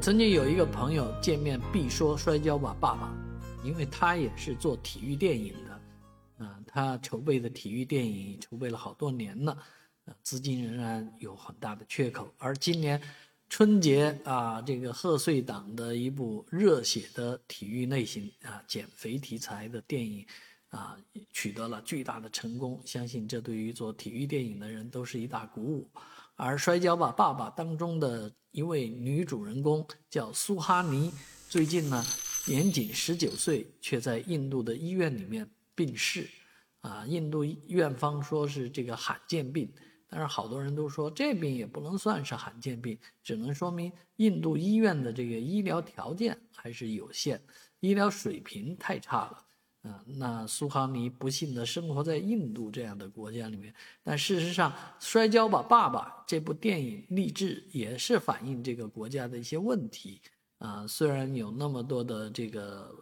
曾经有一个朋友见面必说《摔跤吧，爸爸》，因为他也是做体育电影的，啊，他筹备的体育电影筹备了好多年了，呃，资金仍然有很大的缺口。而今年春节啊，这个贺岁档的一部热血的体育类型啊，减肥题材的电影，啊，取得了巨大的成功。相信这对于做体育电影的人都是一大鼓舞。而《摔跤吧，爸爸》当中的一位女主人公叫苏哈尼，最近呢年仅十九岁，却在印度的医院里面病逝。啊，印度院方说是这个罕见病，但是好多人都说这病也不能算是罕见病，只能说明印度医院的这个医疗条件还是有限，医疗水平太差了。那苏哈尼不幸的生活在印度这样的国家里面，但事实上，《摔跤吧，爸爸》这部电影励志也是反映这个国家的一些问题啊。虽然有那么多的这个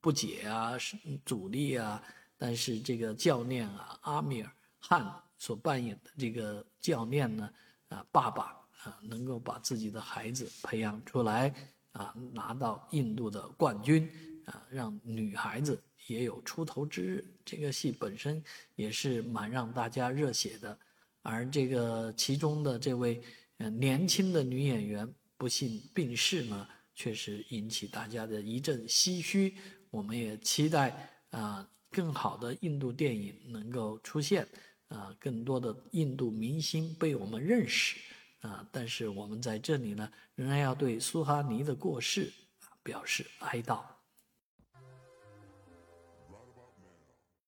不解啊、是阻力啊，但是这个教练啊，阿米尔汗所扮演的这个教练呢，啊，爸爸啊，能够把自己的孩子培养出来啊，拿到印度的冠军啊，让女孩子。也有出头之日，这个戏本身也是蛮让大家热血的，而这个其中的这位呃年轻的女演员不幸病逝呢，确实引起大家的一阵唏嘘。我们也期待啊更好的印度电影能够出现，啊更多的印度明星被我们认识啊。但是我们在这里呢，仍然要对苏哈尼的过世表示哀悼。